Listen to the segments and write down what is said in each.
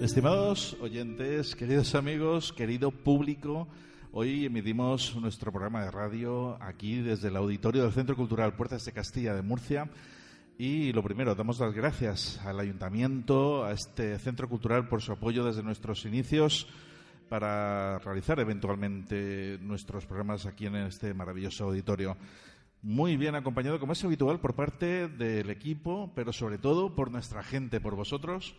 Estimados oyentes, queridos amigos, querido público, hoy emitimos nuestro programa de radio aquí desde el auditorio del Centro Cultural Puertas de Castilla de Murcia. Y lo primero, damos las gracias al Ayuntamiento, a este Centro Cultural por su apoyo desde nuestros inicios para realizar eventualmente nuestros programas aquí en este maravilloso auditorio. Muy bien acompañado, como es habitual, por parte del equipo, pero sobre todo por nuestra gente, por vosotros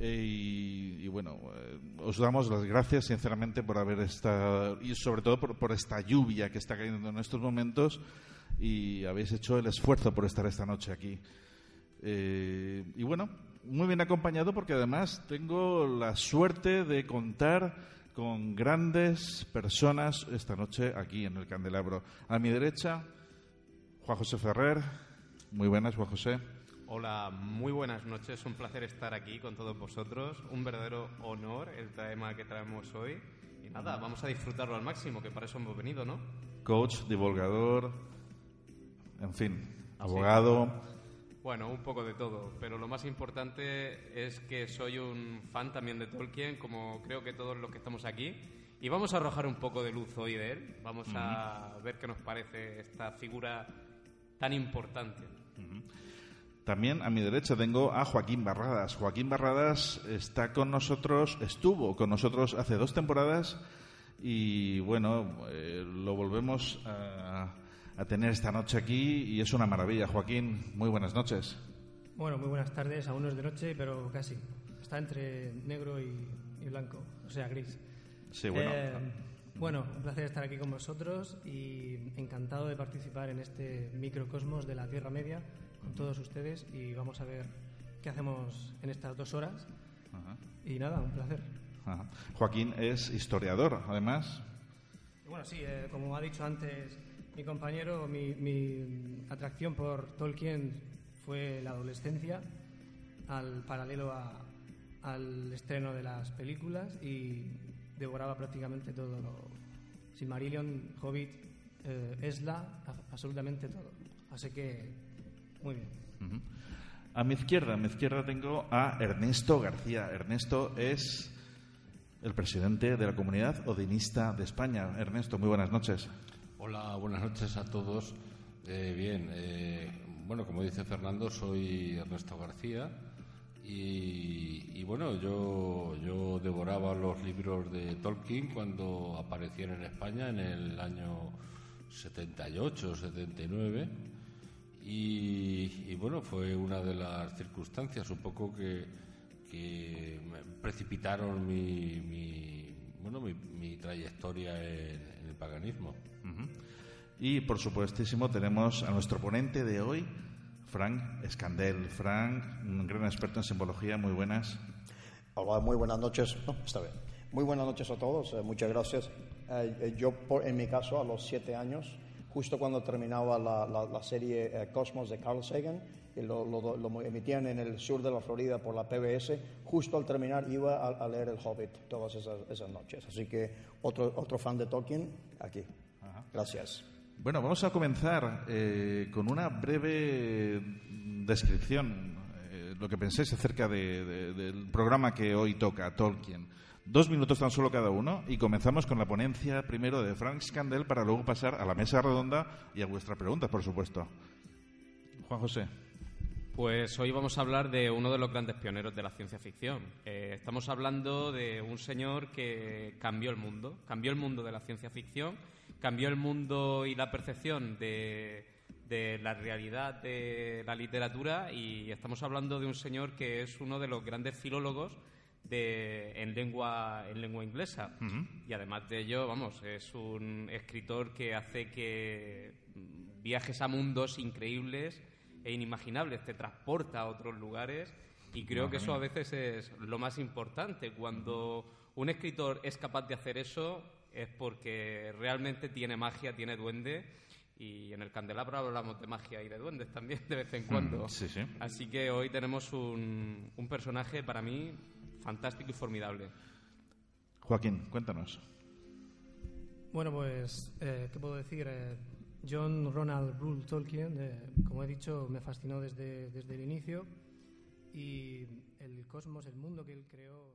eh, y, bueno, eh, os damos las gracias sinceramente por haber estado y sobre todo por, esta lluvia que está cayendo en estos momentos y habéis hecho el esfuerzo por estar esta noche aquí. Eh, y bueno, muy bien acompañado porque además tengo la suerte de contar con grandes personas esta noche aquí en el Candelabro. A mi derecha, Juan José Ferrer. Muy buenas, Juan José. Hola, muy buenas noches. Un placer estar aquí con todos vosotros. Un verdadero honor el tema que traemos hoy. Y nada, vamos a disfrutarlo al máximo, que para eso hemos venido, ¿no? Coach, divulgador, en fin, abogado. Bueno, un poco de todo, pero lo más importante es que soy un fan también de Tolkien, como creo que todos los que estamos aquí. Y vamos a arrojar un poco de luz hoy de él. Vamos a ver qué nos parece esta figura tan importante. También a mi derecha tengo a Joaquín Barradas. Joaquín Barradas está con nosotros, estuvo con nosotros hace dos temporadas y bueno, eh, lo volvemos a, tener esta noche aquí y es una maravilla. Joaquín, muy buenas noches. Bueno, muy buenas tardes. Aún no es de noche, pero casi. Está entre negro y, blanco, o sea, gris. Sí, bueno. Eh, bueno, un placer estar aquí con vosotros y encantado de participar en este microcosmos de la Tierra Media con todos ustedes y vamos a ver qué hacemos en estas dos horas. Y nada, un placer. Joaquín es historiador, además. bueno, sí, eh, como ha dicho antes mi compañero, mi, atracción por Tolkien fue la adolescencia, al paralelo al estreno de las películas y devoraba prácticamente todo. Silmarillion, Hobbit, eh, Esla, absolutamente todo. Así que muy bien. A mi izquierda, a mi izquierda tengo a Ernesto García. Ernesto es el presidente de la comunidad odinista de España. Ernesto, muy buenas noches. Hola, buenas noches a todos. Eh, bien, eh, bueno, como dice Fernando, soy Ernesto García y, bueno, yo, yo devoraba los libros de Tolkien cuando aparecieron en España en el año 78, 79 y, bueno, fue una de las circunstancias un poco que, precipitaron mi, bueno, mi, trayectoria en, el paganismo. Y por supuestísimo tenemos a nuestro ponente de hoy, Frank Escandel. Frank, un gran experto en simbología, muy buenas. Hola, muy buenas noches. está bien. Muy buenas noches a todos, eh, muchas gracias. Eh, eh, yo, en mi caso, a los siete años, justo cuando terminaba la, serie eh, Cosmos de Carl Sagan, que lo, lo- lo emitían en el sur de la Florida por la PBS. Justo al terminar iba a, a leer El Hobbit todas esas, esas noches. Así que otro, otro fan de Tolkien, aquí. Gracias. Bueno, vamos a comenzar eh, con una breve descripción, eh, lo que penséis acerca de- de- del programa que hoy toca, Tolkien. Dos minutos tan solo cada uno y comenzamos con la ponencia primero de Frank Scandel para luego pasar a la mesa redonda y a vuestras preguntas, por supuesto. Juan José. Pues hoy vamos a hablar de uno de los grandes pioneros de la ciencia ficción. Eh, estamos hablando de un señor que cambió el mundo, cambió el mundo de la ciencia ficción, cambió el mundo y la percepción de, de la realidad de la literatura y estamos hablando de un señor que es uno de los grandes filólogos de, en, lengua, en lengua inglesa. Y además de ello, vamos, es un escritor que hace que mm, viajes a mundos increíbles e inimaginables, te transporta a otros lugares y creo que eso a veces es lo más importante. Cuando un escritor es capaz de hacer eso es porque realmente tiene magia, tiene duende y en el candelabro hablamos de magia y de duendes también de vez en cuando. Mm, sí, sí. Así que hoy tenemos un, un personaje para mí fantástico y formidable. Joaquín, cuéntanos. Bueno, pues, eh, ¿qué puedo decir? Eh, John Ronald Rule Tolkien, eh, como he dicho, me fascinó desde, desde el inicio y el cosmos, el mundo que él creó.